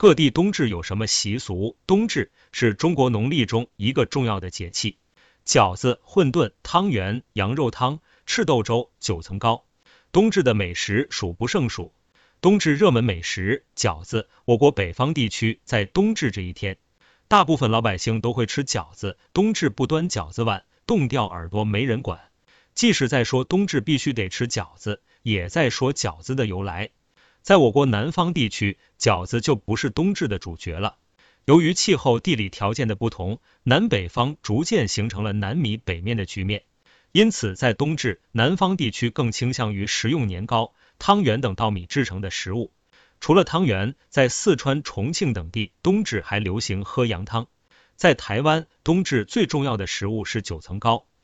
各地冬至有什么习俗？冬至是中国农历中一个重要的节气，饺子、混沌、汤圆、羊肉汤、赤豆粥、九层糕，冬至的美食数不胜数。冬至热门美食饺子，我国北方地区在冬至这一天，大部分老百姓都会吃饺子。冬至不端饺子碗，冻掉耳朵没人管。即使在说冬至必须得吃饺子，也在说饺子的由来。在我国南方地区，饺子就不是冬至的主角了。由于气候地理条件的不同，南北方逐渐形成了南米北面的局面，因此在冬至，南方地区更倾向于食用年糕、汤圆等稻米制成的食物。除了汤圆，在四川、重庆等地，冬至还流行喝羊汤。在台湾，冬至最重要的食物是九层糕。